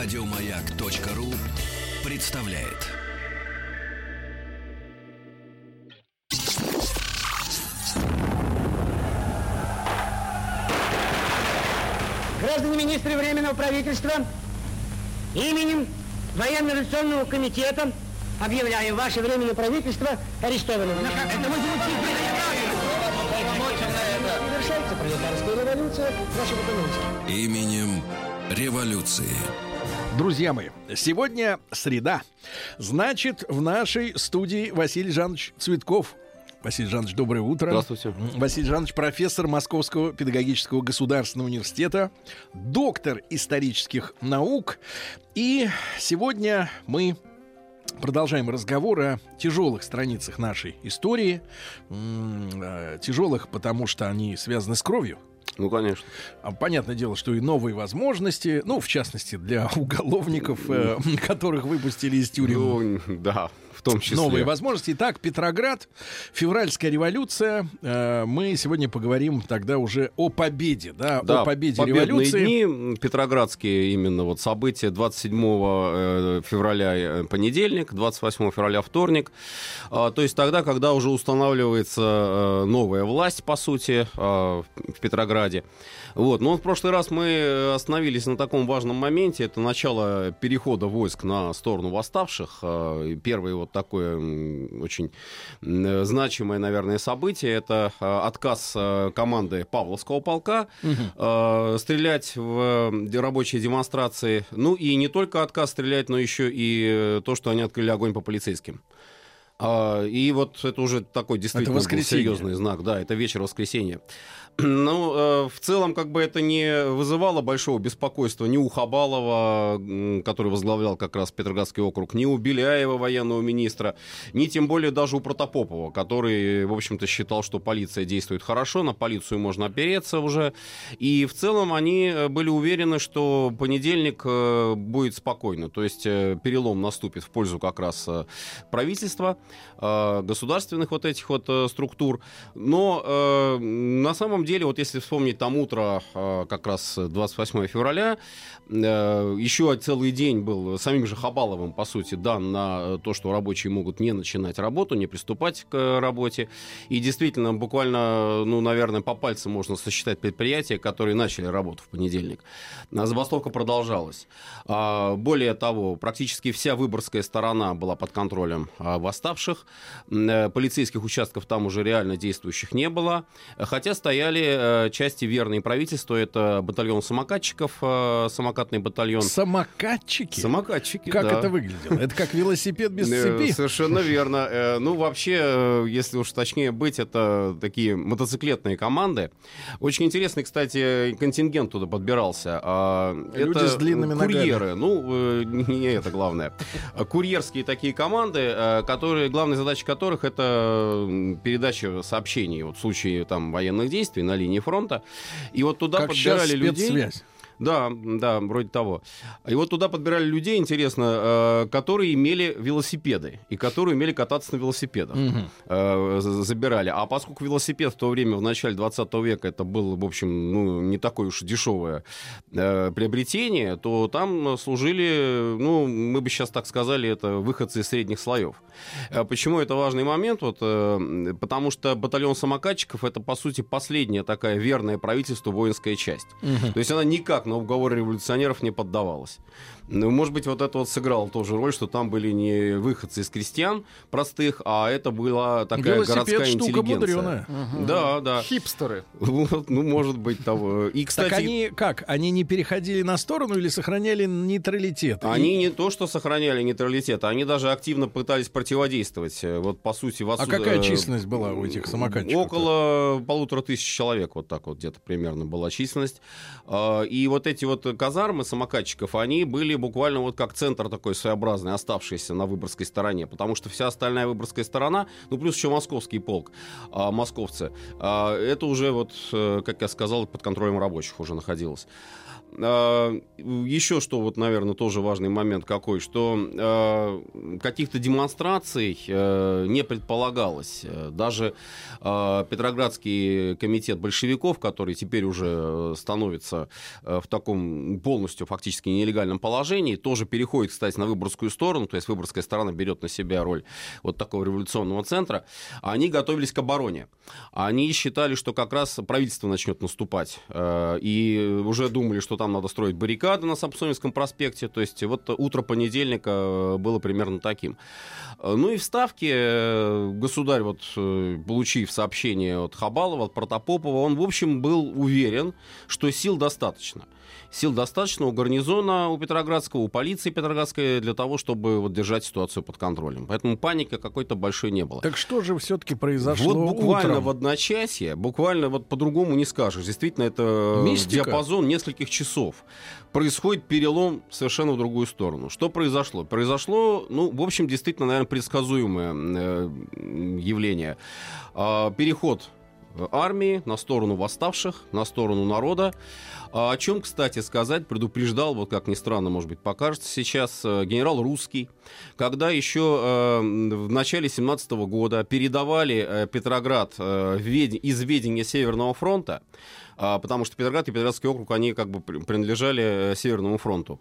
Радиомаяк.ру представляет. Граждане министры Временного правительства, именем Военно-революционного комитета объявляем ваше Временное правительство арестованным. Это Завершается пролетарская революция, документы. Именем революции. Друзья мои, сегодня среда. Значит, в нашей студии Василий Жанович Цветков. Василий Жанович, доброе утро. Здравствуйте. Василий Жанович, профессор Московского педагогического государственного университета, доктор исторических наук. И сегодня мы Продолжаем разговор о тяжелых страницах нашей истории. Э, Тяжелых, потому что они связаны с кровью. Ну, конечно. А, Понятное дело, что и новые возможности, ну, в частности, для уголовников, э, которых выпустили из тюрем. Ну, да, в том числе. Новые возможности. Итак, Петроград, февральская революция. Э, Мы сегодня поговорим тогда уже о победе, да, Да, о победе революции. дни, петроградские именно вот события 27 э, февраля э, понедельник, 28 февраля вторник. А, То есть тогда, когда уже устанавливается новая власть, по сути, в Петрограде. Вот. Но в прошлый раз мы остановились на таком важном моменте. Это начало перехода войск на сторону восставших. И Первое вот такое очень м, значимое, наверное, событие. Это э, отказ э, команды Павловского полка э, стрелять в э, рабочие демонстрации. Ну и не только отказ стрелять, но еще и э, то, что они открыли огонь по полицейским. А, И вот это уже такой действительно серьезный знак. Да, это вечер воскресенья. Ну, э, в целом, как бы это не вызывало большого беспокойства ни у Хабалова, который возглавлял как раз Петроградский округ, ни у Беляева, военного министра, ни тем более даже у Протопопова, который, в общем-то, считал, что полиция действует хорошо, на полицию можно опереться уже. И в целом они э, были уверены, что понедельник э, будет спокойно, то есть перелом наступит в пользу как раз правительства, государственных вот этих вот структур. Но на самом деле, вот если вспомнить там утро, э, как раз 28 февраля, э, еще целый день был самим же Хабаловым, по сути, дан на то, что рабочие могут не начинать работу, не приступать к работе. И действительно, буквально, ну, наверное, по пальцам можно сосчитать предприятия, которые начали работу в понедельник. А Забастовка продолжалась. А, Более того, практически вся выборгская сторона была под контролем а, восставших. Э, Полицейских участков там уже реально действующих не было. Хотя стояли э, части верные правительству. Это батальон самокатчиков, э, самокатный батальон. Самокатчики? Самокатчики, Как да. это выглядело? Это как велосипед без Э, цепи? Совершенно верно. Ну, вообще, если уж точнее быть, это такие мотоциклетные команды. Очень интересный, кстати, контингент туда подбирался. А, Люди это с длинными ногами. курьеры. Ну, э, не это главное. А Курьерские такие команды, которые, главная задача которых это передача сообщений вот, в случае там, военных действий на линии фронта. И вот туда Как подбирали людей. спецсвязь. Да, да, вроде того. И вот туда подбирали людей, интересно, э, которые имели велосипеды и которые умели кататься на велосипедах. За- забирали. А поскольку велосипед в то время, в начале 20 века, это было, в общем, ну, не такое уж дешевое э, приобретение, то там служили, ну, мы бы сейчас так сказали, это выходцы из средних слоев. Почему это важный момент? Вот, потому что батальон самокатчиков это, по сути, последняя такая верная правительству воинская часть. Мгм. То есть она никак на уговоры революционеров не поддавалась. Ну, может быть, вот это вот сыграло тоже роль, что там были не выходцы из крестьян простых, а это была такая Велосипед городская штука интеллигенция. мудреная. Да, да. Хипстеры. Вот, ну, может быть, того. И, кстати, Так они как? Они не переходили на сторону или сохраняли нейтралитет? Они И- не то, что сохраняли нейтралитет, они даже активно пытались противодействовать. Э, Вот, по сути, в А отсу- какая э, численность была у этих самокатчиков? Около полутора тысяч человек, вот так вот где-то примерно была численность. А, И вот эти вот казармы самокатчиков, они были буквально вот как центр такой своеобразный, оставшийся на Выборгской стороне, потому что вся остальная Выборгская сторона, ну плюс еще московский полк, а, московцы, а, это уже вот, э, как я сказал, под контролем рабочих уже находилось. А, Еще что, вот, наверное, тоже важный момент какой, что э, каких-то демонстраций э, не предполагалось. Э, Даже э, Петроградский комитет большевиков, который теперь уже э, становится э, в таком полностью фактически нелегальном положении, тоже переходит, кстати, на выборгскую сторону, то есть выборгская сторона берет на себя роль вот такого революционного центра, они готовились к обороне. Они считали, что как раз правительство начнет наступать, и уже думали, что там надо строить баррикады на Самсоневском проспекте, то есть вот утро понедельника э, было примерно таким. Э, ну и в Ставке государь, вот, получив сообщение от Хабалова, от Протопопова, он, в общем, был уверен, что сил достаточно сил достаточно у гарнизона у Петроградского, у полиции Петроградской для того, чтобы вот держать ситуацию под контролем. Поэтому паники какой-то большой не было. Так что же все-таки произошло Вот буквально утром? в одночасье, буквально вот по-другому не скажешь. Действительно, это Мистика. диапазон нескольких часов. Происходит перелом совершенно в другую сторону. Что произошло? Произошло, ну, в общем, действительно, наверное, предсказуемое э, явление. Э, переход армии на сторону восставших, на сторону народа. А о чем, кстати, сказать, предупреждал, вот как ни странно, может быть, покажется сейчас, э, генерал Русский, когда еще э, в начале 17 года передавали э, Петроград из ведения Северного фронта, э, потому что Петроград и Петроградский округ, они как бы принадлежали Северному фронту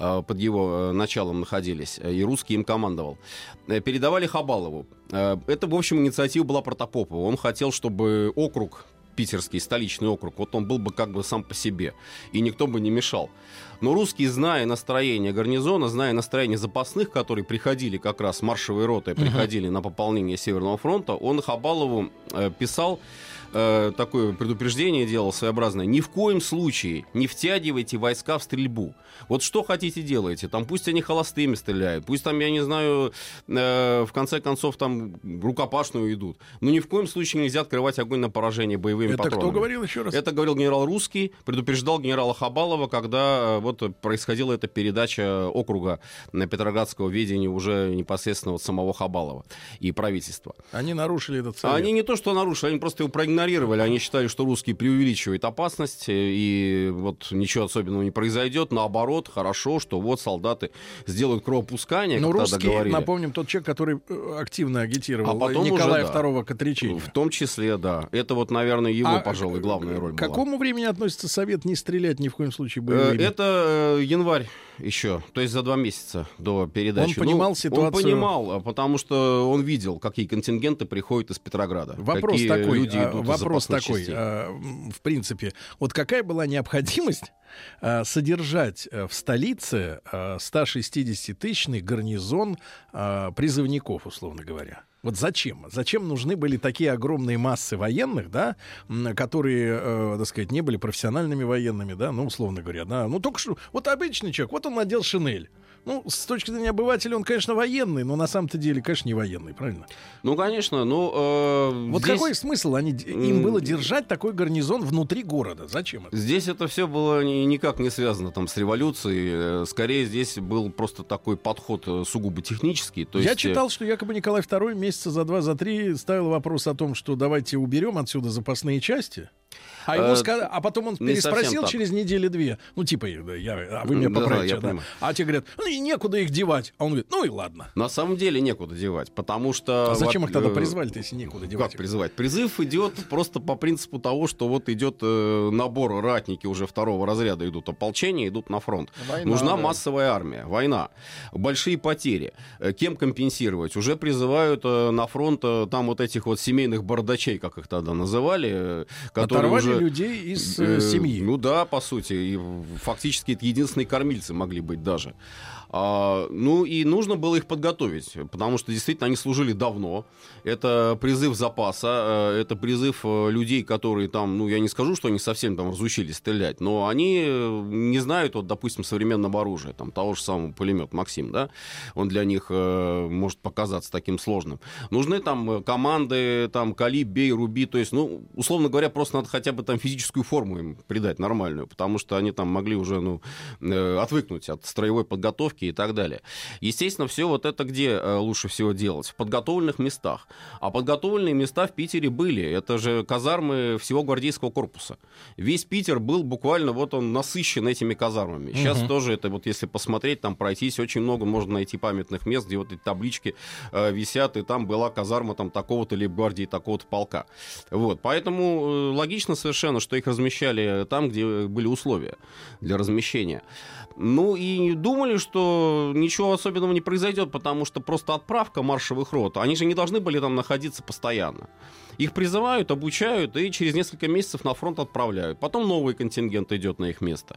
под его началом находились, и русский им командовал. Передавали Хабалову. Это, в общем, инициатива была Протопопова. Он хотел, чтобы округ питерский столичный округ, вот он был бы как бы сам по себе, и никто бы не мешал. Но русские, зная настроение гарнизона, зная настроение запасных, которые приходили как раз, маршевые роты, приходили uh-huh. на пополнение Северного фронта, он Хабалову э, писал э, такое предупреждение делал своеобразное. Ни в коем случае не втягивайте войска в стрельбу. Вот что хотите делайте. Там пусть они холостыми стреляют, пусть там, я не знаю, э, в конце концов там рукопашную идут. Но ни в коем случае нельзя открывать огонь на поражение боевыми Это патронами. кто говорил еще раз? Это говорил генерал Русский, предупреждал генерала Хабалова, когда э, вот происходила эта передача округа на Петроградского ведения уже непосредственно вот самого Хабалова и правительства. Они нарушили этот совет. Они не то, что нарушили, они просто его проигнорировали игнорировали. Они считали, что русские преувеличивают опасность, э, и вот ничего особенного не произойдет. Наоборот, хорошо, что вот солдаты сделают кровопускание, Но русские, говорили. напомним, тот человек, который э, активно агитировал а потом Николая уже, да, II к отречению. В том числе, да. Это вот, наверное, его, а пожалуй, главная роль К какому была. времени относится совет не стрелять ни в коем случае боевыми? Э, это январь еще, то есть за два месяца до передачи. Он понимал ну, ситуацию? Он понимал, а потому что он видел, какие контингенты приходят из Петрограда. Вопрос какие такой, люди а, идут вопрос такой, частей. А, в принципе, вот какая была необходимость содержать э, в столице 160-тысячный гарнизон призывников, условно говоря? Вот зачем? Зачем нужны были такие огромные массы военных, да, которые, э, так сказать, не были профессиональными военными, да, ну, условно говоря, да. Ну, только что, вот обычный человек, вот он надел шинель. Ну, с точки зрения обывателя он, конечно, военный, но на самом-то деле, конечно, не военный, правильно? Ну, конечно, ну... Э, вот здесь... какой смысл они, им было держать такой гарнизон внутри города? Зачем это? Здесь это все было ни, никак не связано там с революцией. Э, скорее, здесь был просто такой подход э, сугубо технический. То Я есть... читал, что якобы Николай II месяца за два, за три ставил вопрос о том, что давайте уберем отсюда запасные части. А, ему э, сказ... а потом он переспросил через недели-две. Ну, типа, я, а вы меня поправите. Да, да. А те говорят, ну и некуда их девать. А он говорит, ну и ладно. На самом деле некуда девать, потому что... А зачем вот, их тогда призвали-то, если некуда девать? Как призывать? Призыв идет просто по принципу того, что вот идет э, набор ратники уже второго разряда идут, ополчение идут на фронт. Война, Нужна да. массовая армия, война, большие потери. Э, кем компенсировать? Уже призывают э, на фронт э, там вот этих вот семейных бардачей, как их тогда называли, э, которые Оторвали уже людей из э, э, семьи. Ну да, по сути. И фактически это единственные кормильцы могли быть даже. А, ну и нужно было их подготовить, потому что действительно они служили давно. Это призыв запаса, э, это призыв э, людей, которые там, ну я не скажу, что они совсем там разучились стрелять, но они э, не знают, вот, допустим, современного оружия, там того же самого пулемет Максим, да, он для них э, может показаться таким сложным. Нужны там команды, там калиб, бей, руби, то есть, ну, условно говоря, просто надо хотя бы там физическую форму им придать нормальную, потому что они там могли уже, ну, э, отвыкнуть от строевой подготовки и так далее. Естественно, все вот это где э, лучше всего делать? В подготовленных местах. А подготовленные места в Питере были. Это же казармы всего гвардейского корпуса. Весь Питер был буквально вот он насыщен этими казармами. Сейчас угу. тоже это вот если посмотреть, там пройтись, очень много можно найти памятных мест, где вот эти таблички э, висят, и там была казарма там такого-то либо гвардии такого-то полка. Вот. Поэтому э, логично совершенно совершенно, что их размещали там, где были условия для размещения. Ну и думали, что ничего особенного не произойдет, потому что просто отправка маршевых рот, они же не должны были там находиться постоянно. Их призывают, обучают и через несколько месяцев на фронт отправляют. Потом новый контингент идет на их место.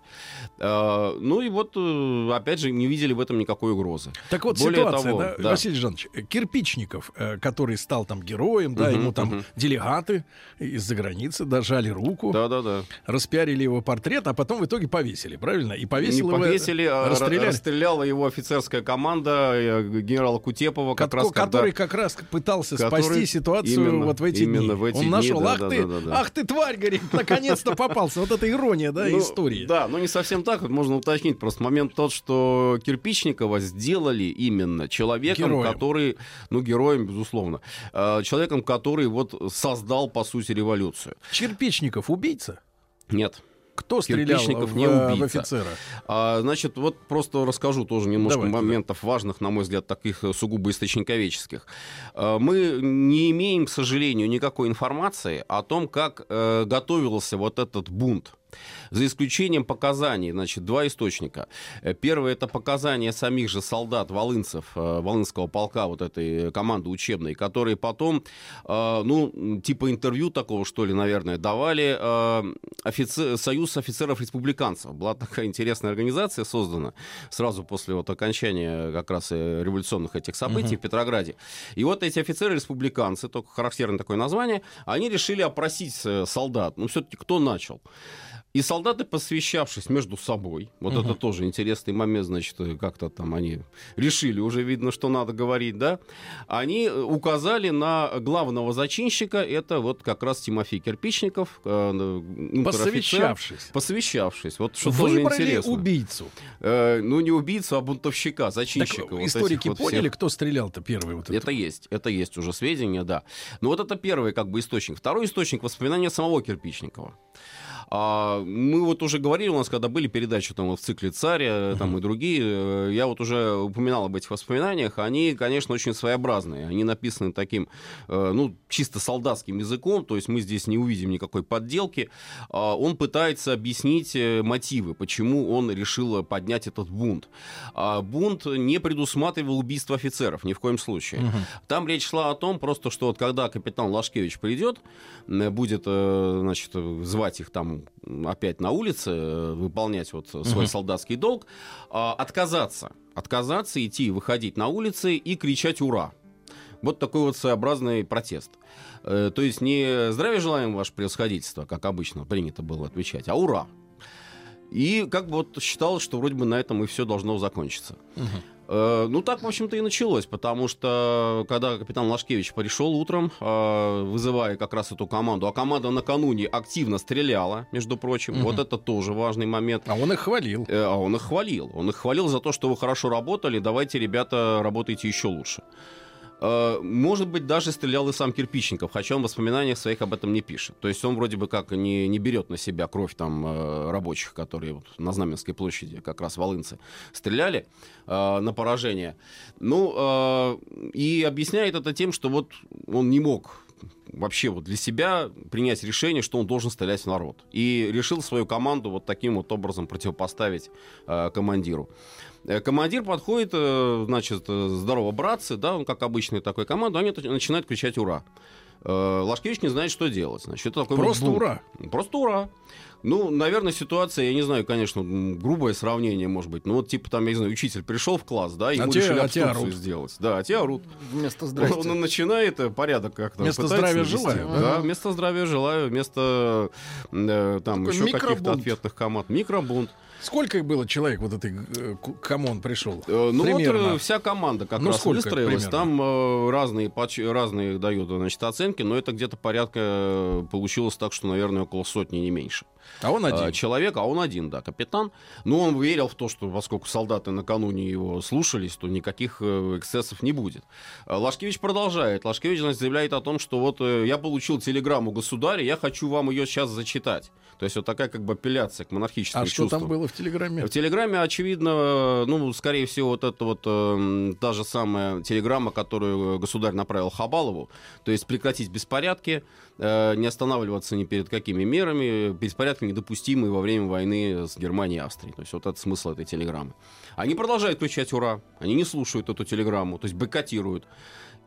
А, ну и вот, э, опять же, не видели в этом никакой угрозы. Так вот, Более ситуация, того, да, да. Василий Жанович, Кирпичников, э, который стал там героем, да, угу, ему там угу. делегаты из-за границы дожали руку, да, да, да. распиарили его портрет, а потом в итоге повесили, правильно? И повесили Не повесили, его, а расстреляли. расстреляла его офицерская команда э, генерала Кутепова, как, как раз, который когда... как раз пытался который... спасти ситуацию именно, вот в эти именно в эти Он дни, нашел, да, ах, да, ты, да, да, ах ты, тварь, говорит, наконец-то попался. Вот это ирония, да, ну, истории. Да, но не совсем так, вот можно уточнить. Просто момент тот, что Кирпичникова сделали именно человеком, героем. который, ну, героем, безусловно, э, человеком, который вот создал, по сути, революцию. Кирпичников убийца? Нет. Кто стрелял в, не убийца. в офицера? А, значит, вот просто расскажу тоже немножко Давайте, моментов да. важных, на мой взгляд, таких э, сугубо источниковеческих. А, мы не имеем, к сожалению, никакой информации о том, как э, готовился вот этот бунт за исключением показаний, значит, два источника. Э, первое это показания самих же солдат волынцев, э, волынского полка, вот этой команды учебной, которые потом, э, ну, типа интервью такого, что ли, наверное, давали офицер, Союз офицеров-республиканцев. Была такая интересная организация создана сразу после вот окончания как раз революционных этих событий uh-huh. в Петрограде. И вот эти офицеры-республиканцы, только характерное такое название, они решили опросить солдат. Ну, все-таки кто начал? И солдаты, посвящавшись между собой, вот угу. это тоже интересный момент, значит, как-то там они решили, уже видно, что надо говорить, да, они указали на главного зачинщика, это вот как раз Тимофей Кирпичников, э, Посвящавшись. Посвящавшись. Вот что Выбрали тоже интересно. убийцу. Э, ну, не убийцу, а бунтовщика, зачинщика. Так, вот историки вот поняли, всех. кто стрелял-то первый? Вот это? это есть, это есть уже сведения, да. Но вот это первый как бы источник. Второй источник воспоминания самого Кирпичникова. А, мы вот уже говорили у нас, когда были передачи там в цикле «Царя» там, и другие, э, я вот уже упоминал об этих воспоминаниях, они, конечно, очень своеобразные. Они написаны таким, э, ну, чисто солдатским языком, то есть мы здесь не увидим никакой подделки. А, он пытается объяснить э, мотивы, почему он решил поднять этот бунт. А бунт не предусматривал убийство офицеров, ни в коем случае. Угу. Там речь шла о том, просто что вот когда капитан Лашкевич придет, будет, значит, звать их там опять на улице э, выполнять вот свой угу. солдатский долг, а, отказаться, отказаться идти, выходить на улицы и кричать «Ура!». Вот такой вот своеобразный протест. Э, то есть не «Здравия желаем, ваше превосходительство», как обычно принято было отвечать, а «Ура!». И как бы вот считалось, что вроде бы на этом и все должно закончиться. Угу. Э, ну, так, в общем-то, и началось, потому что, когда капитан Лашкевич пришел утром, э, вызывая как раз эту команду, а команда накануне активно стреляла, между прочим, угу. вот это тоже важный момент. А он их хвалил. Э, а он их хвалил. Он их хвалил за то, что вы хорошо работали, давайте, ребята, работайте еще лучше. Э, может быть, даже стрелял и сам Кирпичников, хотя он в воспоминаниях своих об этом не пишет. То есть он вроде бы как не, не берет на себя кровь там э, рабочих, которые вот на Знаменской площади, как раз волынцы, стреляли э, на поражение. Ну, э, и объясняет это тем, что вот он не мог вообще вот для себя принять решение, что он должен стрелять в народ. И решил свою команду вот таким вот образом противопоставить э, командиру. Э, командир подходит, э, значит, э, здорово, братцы, да, он как обычный такой команда, они начинают кричать «Ура!». Лашкевич не знает, что делать. Значит, это такой Просто вот ура. Просто ура. Ну, наверное, ситуация, я не знаю, конечно, грубое сравнение, может быть. Ну, вот, типа, там, я не знаю, учитель пришел в класс, да, ему а решили а обструкцию сделать. Да, а те орут. Вместо здрасте. Он, он начинает порядок как-то Вместо здравия желаю. Да, да, вместо здравия желаю, вместо э, там Такой еще каких-то ответных команд. Микробунт. Сколько их было человек, вот этой, э, кому он пришел? Э, ну примерно. вот вся команда как ну, раз сколько, выстроилась. Примерно? Там э, разные, разные дают значит, оценки, но это где-то порядка получилось так, что, наверное, около сотни, не меньше. А он один. э, человек, а он один, да, капитан. Но он верил в то, что поскольку солдаты накануне его слушались, то никаких э, эксцессов не будет. Э, Лашкевич продолжает. Лашкевич значит, заявляет о том, что вот я получил телеграмму государя, я хочу вам ее сейчас зачитать. То есть вот такая как бы апелляция к монархическим А что чувствам. там было в телеграмме? В Телеграме, очевидно, ну, скорее всего, вот это вот э, та же самая телеграмма, которую государь направил Хабалову, то есть прекратить беспорядки, э, не останавливаться ни перед какими мерами, беспорядки недопустимые во время войны с Германией и Австрией. То есть вот это смысл этой телеграммы. Они продолжают кричать «Ура!», они не слушают эту телеграмму, то есть бойкотируют.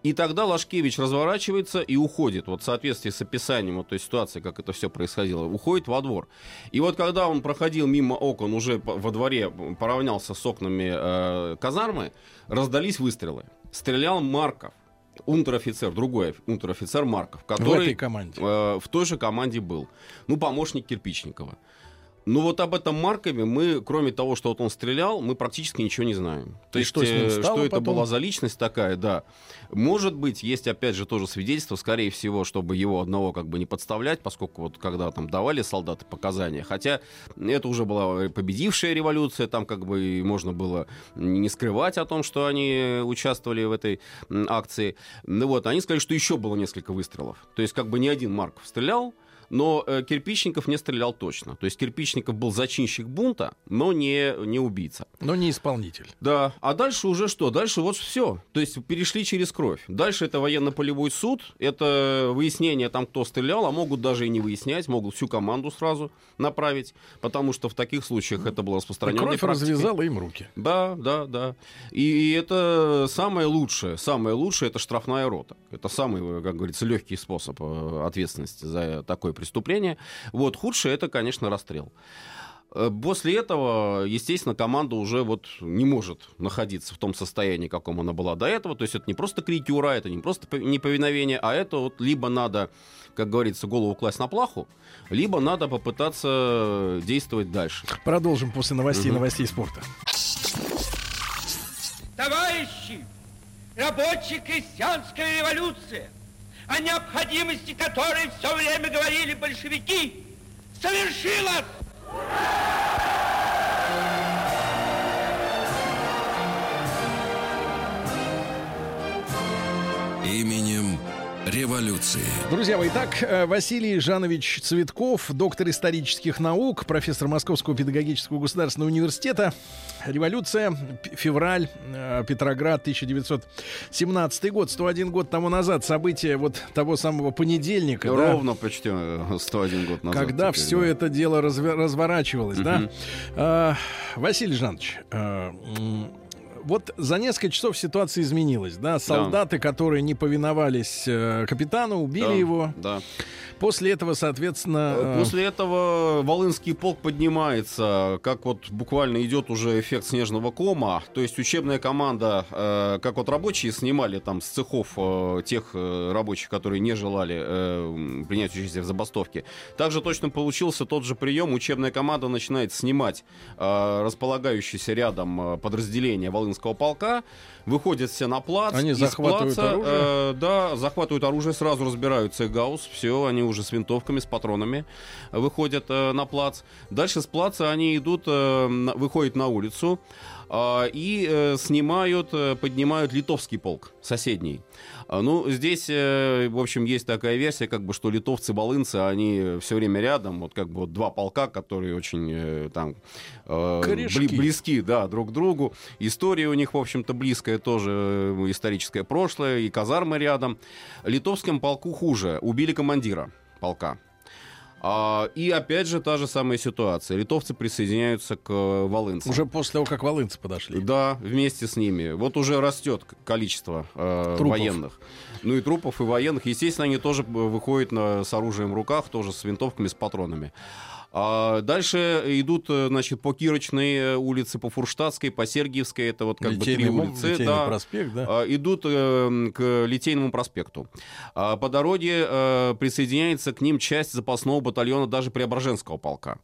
И тогда Лашкевич разворачивается и уходит, вот в соответствии с описанием вот той ситуации, как это все происходило, уходит во двор. И вот когда он проходил мимо окон, уже во дворе поравнялся с окнами э, казармы, раздались выстрелы. Стрелял Марков, унтер-офицер, другой унтер-офицер Марков, В который этой команде. э, в той же команде был. Ну, помощник Кирпичникова. Ну вот об этом Маркове мы, кроме того, что вот он стрелял, мы практически ничего не знаем. То И есть, что с ним э, стало что это потом? была за личность такая, да. Может быть, есть опять же тоже свидетельство, скорее всего, чтобы его одного как бы не подставлять, поскольку вот когда там давали солдаты показания, хотя это уже была победившая революция, там как бы можно было не скрывать о том, что они участвовали в этой акции. Ну вот, они сказали, что еще было несколько выстрелов. То есть как бы не один Марков стрелял, но э, Кирпичников не стрелял точно. То есть Кирпичников был зачинщик бунта, но не, не убийца. Но не исполнитель. Да, а дальше уже что? Дальше вот все. То есть перешли через кровь. Дальше это военно-полевой суд, это выяснение там, кто стрелял, а могут даже и не выяснять, могут всю команду сразу направить, потому что в таких случаях это было И распространенной кровь практикой. развязала им руки. Да, да, да. И, и это самое лучшее. Самое лучшее это штрафная рота. Это самый, как говорится, легкий способ э, ответственности за такое преступление. Вот худшее это, конечно, расстрел. Э, После этого, естественно, команда уже вот не может находиться в том состоянии, каком она была до этого. То есть это не просто крики «Ура!», это не просто пов- неповиновение, а это вот либо надо, как говорится, голову класть на плаху, либо надо попытаться действовать дальше. Продолжим после новостей Мгм. новостей спорта. Товарищи, рабочая крестьянская революция, о необходимости которой все время говорили большевики, совершилась! Именем революции. Друзья мои, итак, э, Василий Жанович Цветков, доктор исторических наук, профессор Московского педагогического государственного университета. Революция, февраль, э, Петроград, 1917 год, 101 год тому назад, события вот того самого понедельника, да, Ровно почти э, 101 год назад. когда теперь, все да. это дело разве- разворачивалось, да. Мгм. А, Василий Жанович, а, вот за несколько часов ситуация изменилась, да. Солдаты, которые не повиновались э, капитану, убили Да, его. Да. После этого, соответственно, э, После этого Волынский полк поднимается, как вот буквально идет уже эффект снежного кома. То есть учебная команда, э, как вот рабочие снимали там с цехов э, тех э, рабочих, которые не желали э, принять участие в забастовке. Также точно получился тот же прием. Учебная команда начинает снимать э, располагающиеся рядом э, подразделения Волынского полка. Выходят все на плац. Они захватывают плаца, оружие? э, да, захватывают оружие, сразу разбираются гаусс, все, они уже с винтовками, с патронами выходят э, на плац. Дальше с плаца они идут, э, выходят на улицу и э, снимают, э, поднимают литовский полк, соседний. А, Ну, здесь, э, в общем, есть такая версия, как бы, что литовцы, балынцы, они все время рядом, вот как бы вот два полка, которые очень там бли- близки, да, друг к другу. История у них, в общем-то, близкая тоже, историческое прошлое, и казармы рядом. Литовскому полку хуже, убили командира полка. А, и опять же та же самая ситуация. Литовцы присоединяются к э, волынцам. уже после того, как волынцы подошли. Да, вместе с ними. Вот уже растет количество э, Трупов. военных. Ну и трупов, и военных. Естественно, они тоже э, выходят на- с оружием в руках, тоже с винтовками, с патронами. А дальше идут, э, значит, по Кирочной э, улице, по Фурштадтской, по Сергиевской. Это вот как Литейный бы три улицы. Литейный да. проспект, да. А, идут э, к Литейному проспекту. А, По дороге э, присоединяется к ним часть запасного батальона даже Преображенского полка.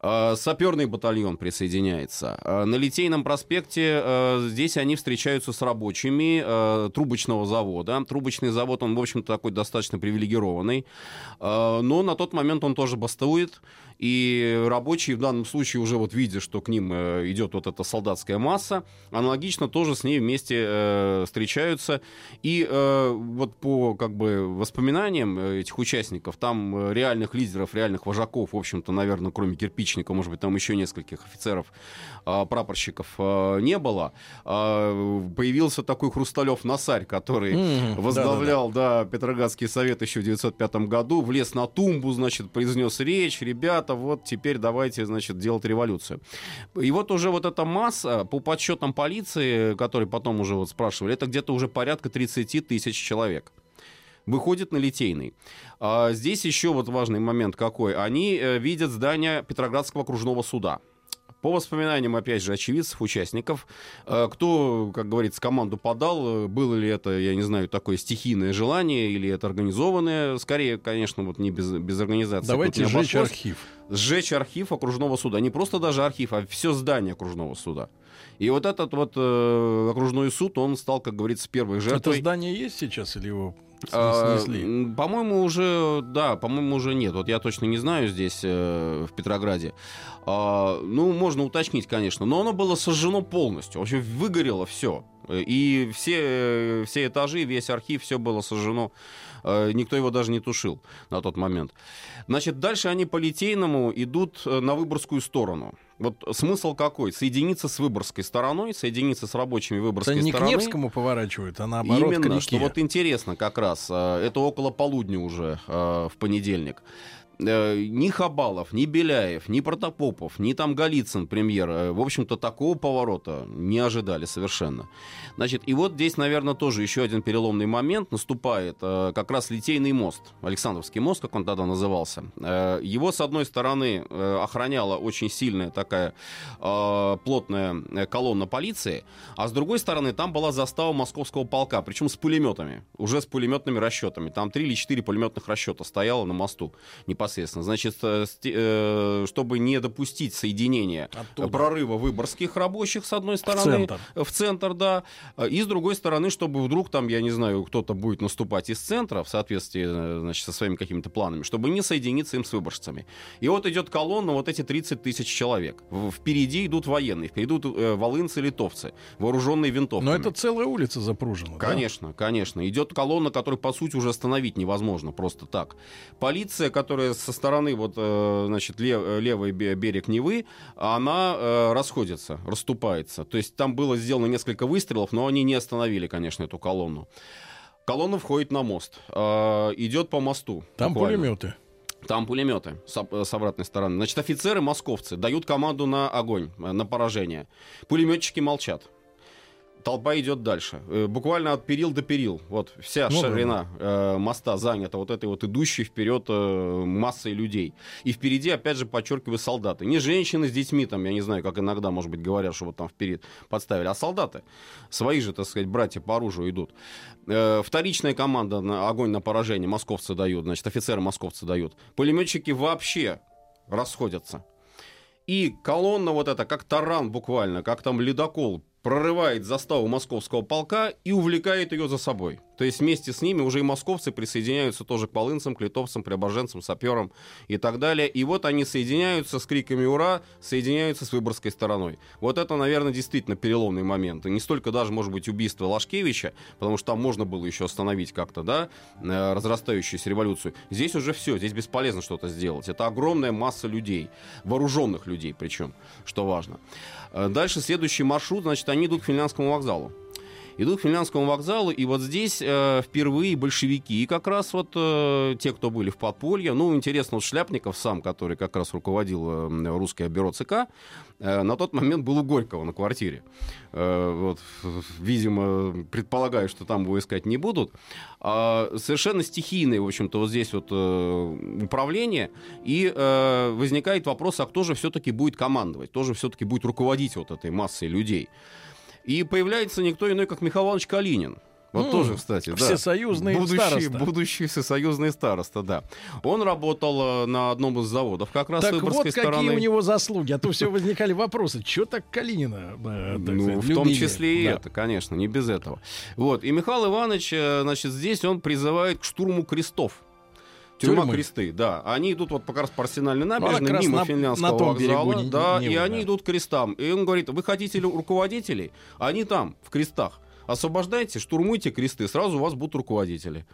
Саперный батальон присоединяется. На Литейном проспекте здесь они встречаются с рабочими трубочного завода. Трубочный завод, он, в общем-то, такой достаточно привилегированный. Но на тот момент он тоже бастует. И рабочие в данном случае уже вот видя, что к ним э, идет вот эта солдатская масса, аналогично тоже с ней вместе э, встречаются. И э, вот по как бы воспоминаниям этих участников, там реальных лидеров, реальных вожаков, в общем-то, наверное, кроме кирпичника, может быть, там еще нескольких офицеров, э, прапорщиков э, не было. Э, появился такой Хрусталев Насарь, который возглавлял да, Петроградский совет еще в 1905 году, влез на тумбу, значит, произнес речь, ребята, вот теперь давайте, значит, делать революцию. И вот уже вот эта масса, по подсчетам полиции, которые потом уже вот спрашивали, это где-то уже порядка 30 тысяч человек выходит на Литейный. А здесь еще вот важный момент какой. Они э, видят здание Петроградского окружного суда. По воспоминаниям, опять же, очевидцев, участников, э, кто, как говорится, команду подал, э, было ли это, я не знаю, такое стихийное желание или это организованное, скорее, конечно, вот не без, без организации. Давайте не сжечь архив. Сжечь архив окружного суда. Не просто даже архив, а все здание окружного суда. И вот этот вот э, окружной суд, он стал, как говорится, первой Это жертвой. здание есть сейчас или его снесли? м, По-моему, уже, да, по-моему, уже нет. Вот я точно не знаю здесь, э, в Петрограде. А, ну, можно уточнить, конечно, но оно было сожжено полностью. В общем, выгорело все. И все, э, все этажи, весь архив, все было сожжено. Э, Никто его даже не тушил на тот момент. Значит, дальше они по Литейному идут на Выборгскую сторону. Вот смысл какой? Соединиться с Выборгской стороной, соединиться с рабочими Это Выборгской не к стороны. Невскому поворачивают, а наоборот к Именно, реке. что вот интересно как раз, э, это около полудня уже э, в понедельник. Э, Ни Хабалов, ни Беляев, ни Протопопов, ни там Голицын, премьер, э, в общем-то, такого поворота не ожидали совершенно. Значит, и вот здесь, наверное, тоже еще один переломный момент наступает. э, Как раз Литейный мост, Александровский мост, как он тогда назывался. Его, с одной стороны, охраняла очень сильная такая плотная колонна полиции, а с другой стороны, там была застава московского полка, причем с пулеметами, уже с пулеметными расчетами. Там три или четыре пулеметных расчета стояло на мосту непосредственно. Значит, э, э, чтобы не допустить соединения Оттуда. прорыва выборгских рабочих, с одной стороны, центр. в центр, да, и с другой стороны, чтобы вдруг там, я не знаю, кто-то будет наступать из центра в соответствии, э, значит, со своими какими-то планами, чтобы не соединиться им с выборжцами. И вот идет колонна, вот эти 30 тысяч человек. В- Впереди идут военные, впереди идут э, волынцы, литовцы, вооруженные винтовками. Но это целая улица запружена. да? Конечно, конечно. Идет колонна, которую, по сути, уже остановить невозможно просто так. Полиция, которая со стороны, вот, э, значит, лев- э, левый бе- берег Невы, она э, расходится, расступается. То есть там было сделано несколько выстрелов, но они не остановили, конечно, эту колонну. Колонна входит на мост, идет по мосту. Там буквально. пулеметы. Там пулеметы с, с обратной стороны. Значит, офицеры московцы дают команду на огонь, на поражение. Пулеметчики молчат. Толпа идет дальше. Э, Буквально от перил до перил. Вот вся Ну да, ширина э, моста занята вот этой вот идущей вперед э, массой людей. И впереди, опять же, подчеркиваю, солдаты. Не женщины с детьми, там, я не знаю, как иногда, может быть, говорят, что вот там вперед подставили, а солдаты. Свои же, так сказать, братья по оружию идут. Э, Вторичная команда на огонь на поражение московцы дают, значит, офицеры московцы дают. Пулеметчики вообще расходятся. И колонна вот эта, как таран буквально, как там ледокол, прорывает заставу московского полка и увлекает ее за собой. То есть вместе с ними уже и московцы присоединяются тоже к полынцам, к литовцам, преображенцам, саперам и так далее. И вот они соединяются с криками «Ура!», соединяются с выборгской стороной. Вот это, наверное, действительно переломный момент. И не столько даже, может быть, убийство Лашкевича, потому что там можно было еще остановить как-то, да, э, разрастающуюся революцию. Здесь уже все, здесь бесполезно что-то сделать. Это огромная масса людей, вооруженных людей причем, что важно. Э, Дальше следующий маршрут, значит, они идут к Финляндскому вокзалу. Идут к Финляндскому вокзалу, и вот здесь э, впервые большевики, как раз вот э, те, кто были в подполье, ну, интересно, вот Шляпников сам, который как раз руководил э, русское бюро ЦК, э, на тот момент был у Горького на квартире. Э, вот, видимо, предполагаю, что там его искать не будут. А, совершенно стихийное, в общем-то, вот здесь вот э, управление, и э, возникает вопрос, а кто же все-таки будет командовать, кто же все-таки будет руководить вот этой массой людей. И появляется никто иной, как Михаил Иванович Калинин. Вот М, тоже, кстати, да. всесоюзный будущий, староста. Будущий всесоюзный староста, да. Он работал э, на одном из заводов, как раз Так с вот выборгской какие стороны. у него заслуги. А то все возникали вопросы. Что так Калинина? э, так ну, сказать, в том числе и Да. это, конечно, не без этого. Вот. И Михаил Иванович, э, значит, здесь он призывает к штурму крестов. Тюрьма Тюрьмы. кресты, да. Они идут вот как раз по Арсенальной Ну, набережной, раз мимо на- финляндского на том вокзала. берегу да, Невы, и они да. идут к крестам. И он говорит, вы хотите ли руководителей? Они там, в крестах. Освобождайте, штурмуйте кресты, сразу у вас будут руководители.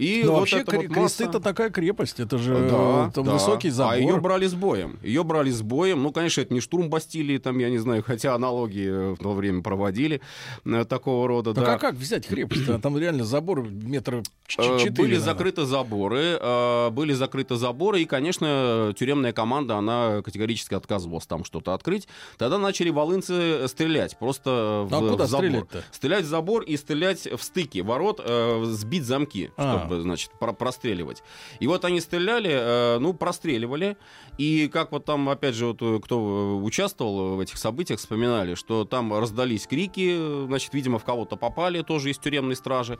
И Но вот вообще кре- вот масса- это такая крепость, это же да, э, там да. высокий забор. А ее брали с боем. Ее брали с боем. Ну, конечно, это не штурм Бастилии, там, я не знаю, хотя аналогии э, в то время проводили э, такого рода. Так да. а как взять крепость? А Там реально забор метра четыре. Были наверное. закрыты заборы, были закрыты заборы, и, конечно, тюремная команда, она категорически отказывалась там что-то открыть. Тогда начали волынцы стрелять, просто в, А куда в забор. стрелять-то? Стрелять в забор и стрелять в стыки ворот, сбить замки, А. чтобы, значит, про- простреливать. И вот они стреляли, э, ну, простреливали, и как вот там, опять же, вот, э, кто э, участвовал в этих событиях, вспоминали, что там раздались крики, значит, видимо, в кого-то попали, тоже из тюремной стражи.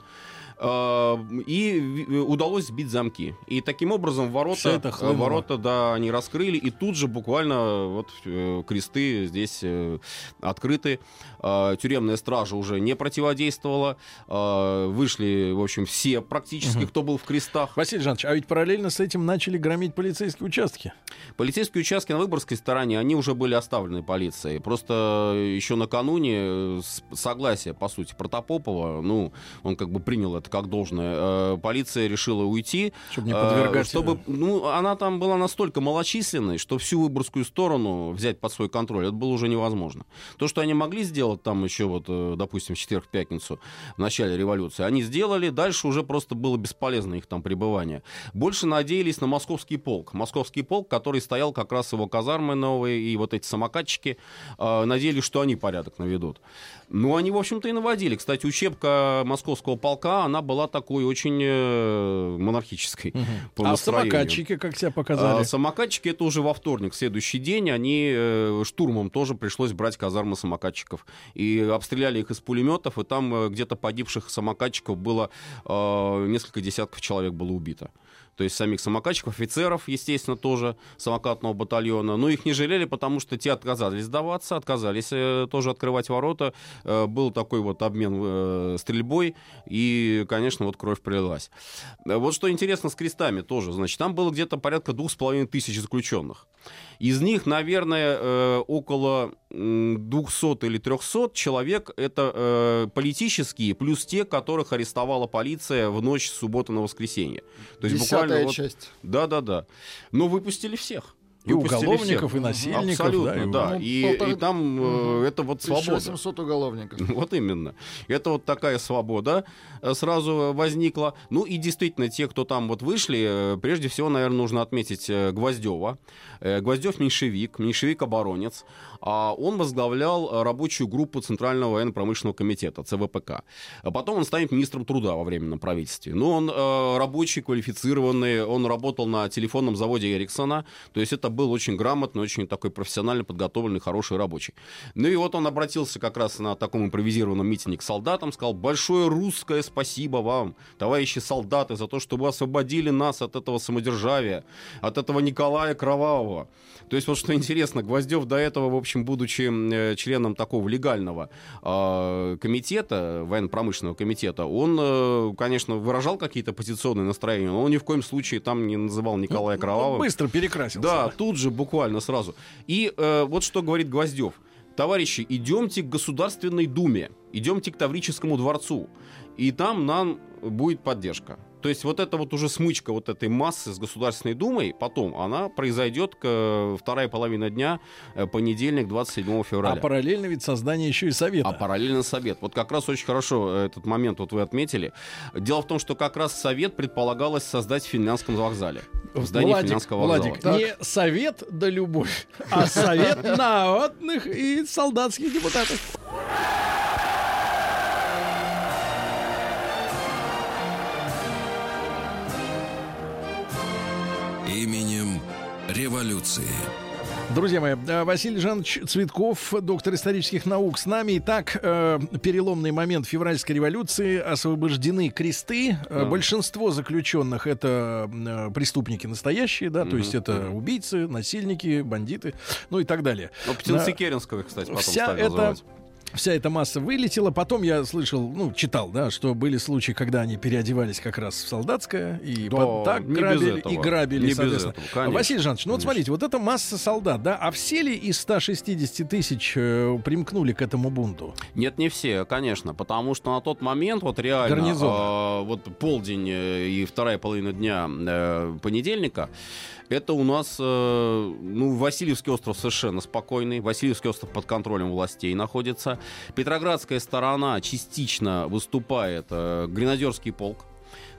Э, И ви- удалось сбить замки. И таким образом ворота, это э, хлынуло. ворота, да, они раскрыли, и тут же буквально вот э, кресты здесь э, открыты. Э, Тюремная стража уже не противодействовала. Э, Вышли, в общем, все практически, кто был в крестах. Василий Жанович, а ведь параллельно с этим начали громить полицейские участки. Полицейские участки на Выборгской стороне, они уже были оставлены полицией. Просто еще накануне э, с согласия, по сути, Протопопова, ну, он как бы принял это как должное, э, полиция решила уйти. Чтобы не э, подвергать, Чтобы, ну, она там была настолько малочисленной, что всю Выборгскую сторону взять под свой контроль, это было уже невозможно. То, что они могли сделать там еще, вот, э, допустим, в четверг-пятницу, в начале революции, они сделали, дальше уже просто было бесполезно их там пребывание. Больше надеялись на московский полк. Московский полк, который стоял как раз его казармы новые, и вот эти самокатчики, надеялись, что они порядок наведут. Ну, они, в общем-то, и наводили. Кстати, учебка московского полка, она была такой очень э, монархической по а настроению. самокатчики как себя показали? А, самокатчики это уже во вторник, следующий день. Они э, штурмом тоже пришлось брать казармы самокатчиков. И обстреляли их из пулеметов, и там э, где-то погибших самокатчиков было э, несколько десятков человек было убито. То есть самих самокатчиков, офицеров, естественно, тоже самокатного батальона. Но их не жалели, потому что те отказались сдаваться, отказались э, тоже открывать ворота. Э, был такой вот обмен э, стрельбой, и, конечно, вот кровь пролилась. Э, Вот что интересно с крестами тоже. Значит, там было где-то порядка двух с половиной тысяч заключенных. Из них, наверное, э, около м, 200 или 300 человек это э, политические, плюс те, которых арестовала полиция в ночь с субботы на воскресенье. То есть Десятая буквально вот- часть. Да-да-да. Но выпустили всех. И уголовников, всех. и насильников. Абсолютно, и- да. ну, и, полтора- и там э, Мгм. это вот свобода. 1800 уголовников. Вот именно. Это вот такая свобода э, сразу возникла. Ну и действительно, те, кто там вот вышли, э, прежде всего, наверное, нужно отметить э, Гвоздева. Э, Гвоздев меньшевик, меньшевик-оборонец. А Он возглавлял э, рабочую группу Центрального военно-промышленного комитета, ЦВПК. А Потом он станет министром труда во временном правительстве. Ну, он э, рабочий, квалифицированный, он работал на телефонном заводе Эриксона, то есть это был очень грамотный, очень такой профессионально подготовленный, хороший рабочий. Ну и вот он обратился как раз на таком импровизированном митинге к солдатам, сказал, большое русское спасибо вам, товарищи солдаты, за то, что вы освободили нас от этого самодержавия, от этого Николая Кровавого. То есть вот что интересно, Гвоздев до этого, в общем, будучи э, членом такого легального э, комитета, военно-промышленного комитета, он, э, конечно, выражал какие-то позиционные настроения, но он ни в коем случае там не называл Николая Ну, Кровавым. Быстро перекрасился. Да, тут же буквально сразу. И э, вот что говорит Гвоздев. Товарищи, идемте к Государственной Думе, идемте к Таврическому дворцу, и там нам будет поддержка. То есть вот эта вот уже смычка вот этой массы с Государственной Думой, потом она произойдет к э, вторая половина дня, э, понедельник, 27 А февраля. параллельно ведь создание еще и совета. А параллельно совет. Вот как раз очень хорошо э, этот момент вот вы отметили. Дело в том, что как раз совет предполагалось создать в финляндском вокзале. В здании Владик, финляндского вокзала. Владик, не совет да любовь, а совет народных и солдатских депутатов. Именем революции. Друзья мои, э, Василий Жанович Цветков, доктор исторических наук, с нами. Итак, э, переломный момент февральской революции. Освобождены кресты. Э, Да. Большинство заключенных это э, преступники настоящие, да, то Мгм. есть это убийцы, насильники, бандиты, ну и так далее. Ну, птенцы Керенского, кстати, потом Вся стали эта называть. Вся эта масса вылетела. Потом я слышал, ну, читал, да, что были случаи, когда они переодевались как раз в солдатское и Да, под- так грабили этого. и грабили, Не соответственно. этого, конечно. Василий Жанович, ну вот смотрите, вот эта масса солдат, да, а все ли из 160 тысяч э, примкнули к этому бунту? Нет, не все, конечно, потому что на тот момент вот реально Гарнизон. а, вот полдень э, и вторая половина дня э, понедельника это у нас, э, ну, Васильевский остров совершенно спокойный. Васильевский остров под контролем властей находится. Петроградская сторона частично выступает. э, Гренадерский полк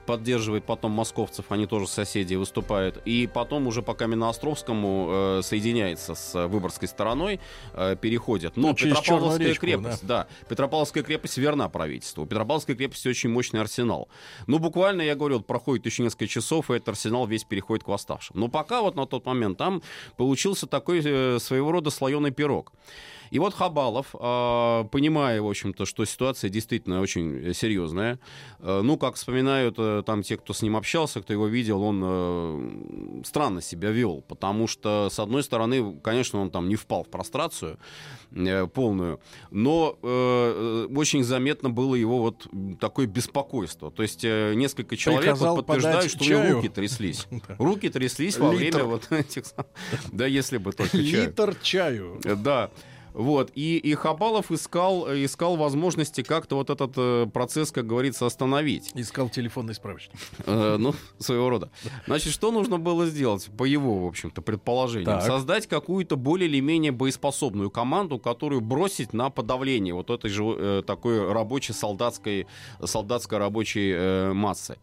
поддерживает потом московцев, они тоже соседи выступают. И потом уже по Каменноостровскому э, соединяется с Выборгской стороной, э, переходят. Но Ну, Петропавловская речку, крепость, да. Петропавловская крепость верна правительству. У Петропавловской крепости очень мощный арсенал. Ну, буквально, я говорю, вот проходит еще несколько часов, и этот арсенал весь переходит к восставшим. Но пока вот на тот момент там получился такой э, своего рода слоеный пирог. И вот Хабалов, э, понимая, в общем-то, что ситуация действительно очень серьезная, э, ну, как вспоминают э, там те, кто с ним общался, кто его видел, он э, странно себя вел, потому что, с одной стороны, конечно, он там не впал в прострацию э, полную, но очень заметно было его вот такое беспокойство. То есть несколько человек Приказал вот подтверждают, что у него чаю. руки тряслись. Руки тряслись во время вот этих... Да, если бы только чаю. Литр чаю. Да. Вот, и, и Хабалов искал, э, искал возможности как-то вот этот э, процесс, как говорится, остановить. Искал телефонный справочник. Э, ну, своего рода. Значит, что нужно было сделать, по его, в общем-то, предположениям? Так. Создать какую-то более или менее боеспособную команду, которую бросить на подавление вот этой же э, такой рабочей солдатской, солдатской рабочей э, массы.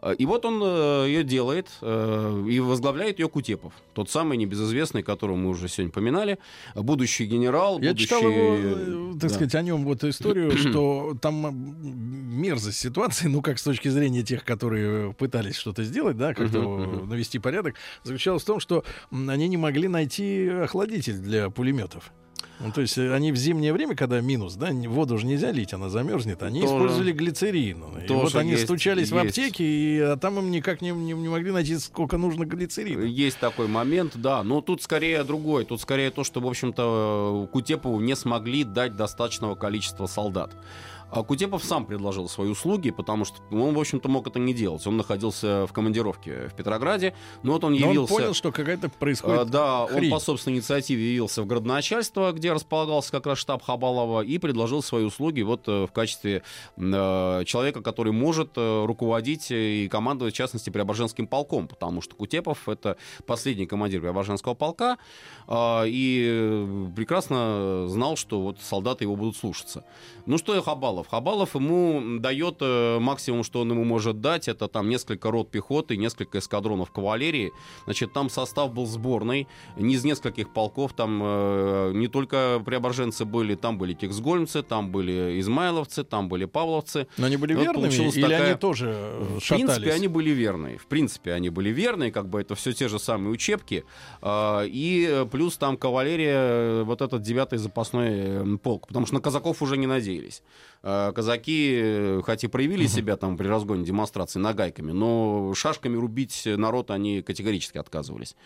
Э, И вот он ее делает э, и возглавляет ее Кутепов. Тот самый небезызвестный, которого мы уже сегодня поминали, будущий генерал, Я будущий... читал его, э, так да. сказать, о нем вот историю, что там м, мерзость ситуации, ну, как с точки зрения тех, которые пытались что-то сделать, да, как-то навести порядок, заключалась в том, что они не могли найти охладитель для пулеметов. Ну, то есть э, они в зимнее время, когда минус, да, воду же нельзя лить, она замерзнет, они Тоже. использовали глицерин. И вот они есть, стучались в есть. аптеке, и а там им никак не, не- не могли найти, сколько нужно глицерина. Есть такой момент, да. Но тут скорее другой. Тут скорее то, что, в общем-то, Кутепову не смогли дать достаточного количества солдат. А Кутепов сам предложил свои услуги, потому что он, в общем-то, мог это не делать. Он находился в командировке в Петрограде, но вот он Но явился... он понял, что какая-то А, происходит да, хрень. он по собственной инициативе явился в городоначальство, где располагался как раз штаб Хабалова, и предложил свои услуги вот э, в качестве э, человека, который может э, руководить и командовать, в частности, Преображенским полком, потому что Кутепов — это последний командир Преображенского полка, а, и прекрасно знал, что вот солдаты его будут слушаться. Ну что и Хабалов? Хабалов ему дает э, максимум, что он ему может дать, это там несколько рот пехоты, несколько эскадронов кавалерии. Значит, там состав был сборный, не из нескольких полков, там э, не только преображенцы были, там были кексгольмцы, там были измайловцы, там были павловцы. Но они были Вот верными, или такая- они тоже э, В шатались? принципе, они были верные. В принципе, они были верные, как бы это все те же самые учебки. А, И э, плюс там кавалерия, э, вот этот девятый запасной полк. Потому что на казаков уже не надеялись. А, Казаки, э, хоть и проявили себя там при разгоне демонстрации нагайками, но шашками рубить народ они категорически отказывались.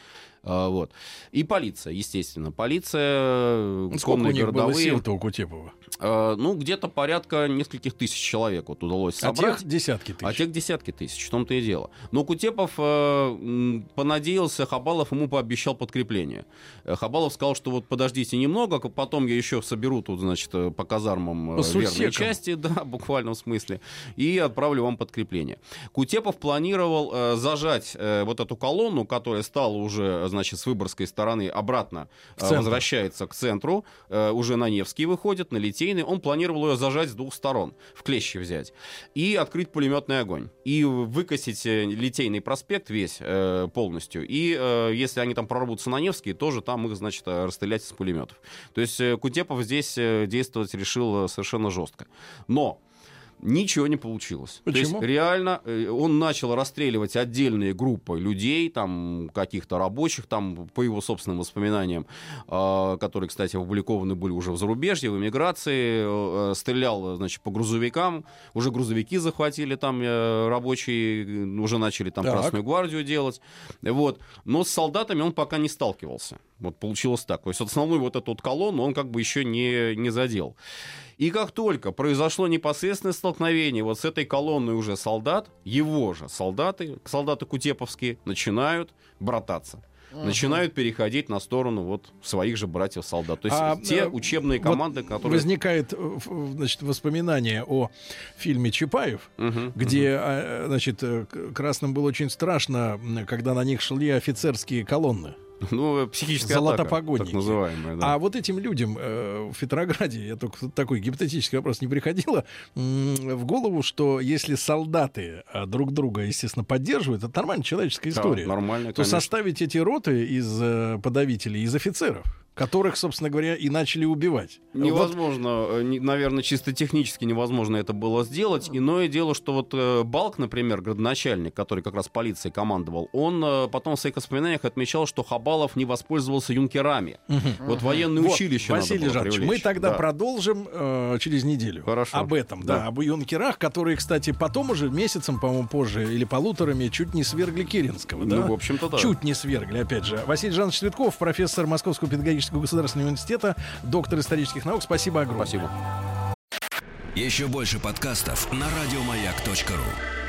А, Вот. И полиция, естественно. Полиция, э, Сколько у них было городовые. сил-то у Кутепова? э, Ну, где-то порядка нескольких тысяч человек вот удалось А собрать. тех десятки тысяч. А тех десятки тысяч, в том-то и дело. Но Кутепов э, понадеялся, Хабалов ему пообещал подкрепление. Э, Хабалов сказал, что вот подождите немного, потом я еще соберу тут, значит, по казармам По верные сусекам. части, да, в буквальном смысле, и отправлю вам подкрепление. Кутепов планировал зажать вот эту колонну, которая стала уже, значит, с выборгской стороны обратно э, возвращается к центру, э, уже на Невский выходит, на Литейный. Он планировал ее зажать с двух сторон, в клещи взять, и открыть пулеметный огонь, и выкосить э, Литейный проспект весь э, полностью. И э, если они там прорвутся на Невский, тоже там их, значит, расстрелять из пулеметов. То есть э, Кутепов здесь действовать решил совершенно жестко. Но Ничего не получилось. То Почему? есть реально э, он начал расстреливать отдельные группы людей, там каких-то рабочих, там по его собственным воспоминаниям, э, которые, кстати, опубликованы были уже в зарубежье, в эмиграции, э, э, стрелял, значит, по грузовикам, уже грузовики захватили там э, рабочие, э, уже начали там Так. Красную гвардию делать, вот. Но с солдатами он пока не сталкивался. Вот получилось так. То есть основную вот эту вот колонну он как бы еще не, не задел. И как только произошло непосредственное столкновение вот с этой колонной уже солдат, его же солдаты, солдаты кутеповские, начинают брататься начинают переходить на сторону вот своих же братьев-солдат. То есть а, те э, учебные команды, вот которые... Возникает э, значит, воспоминание о фильме «Чапаев», угу, где, угу. значит, красным было очень страшно, когда на них шли офицерские колонны. Ну, психическая Золотопогодники. атака, так называемая. Да. А вот этим людям э, в Петрограде, я только такой гипотетический вопрос не приходило, в голову, что если солдаты э, друг друга, естественно, поддерживают, это нормальная человеческая история. Да, нормально, то составить эти роты из э, подавителей, из офицеров, которых, собственно говоря, и начали убивать. Невозможно, вот. Э, наверное, чисто технически невозможно это было сделать. Иное дело, что вот э, Балк, например, градоначальник, который как раз полицией командовал, он э, потом в своих воспоминаниях отмечал, что Хабалов не воспользовался юнкерами. Угу. Вот военное вот, училище Василий надо было Жанч, мы тогда да. продолжим э, через неделю Хорошо. об этом, да. да, об юнкерах, которые, кстати, потом уже месяцем, по-моему, позже или полуторами чуть не свергли Керенского. Ну, да? в общем-то, да. Чуть не свергли, опять же. Василий Жанович Цветков, профессор Московского педагогического Педагогического государственного университета, доктор исторических наук. Спасибо огромное. Спасибо. Еще больше подкастов на радиомаяк.ру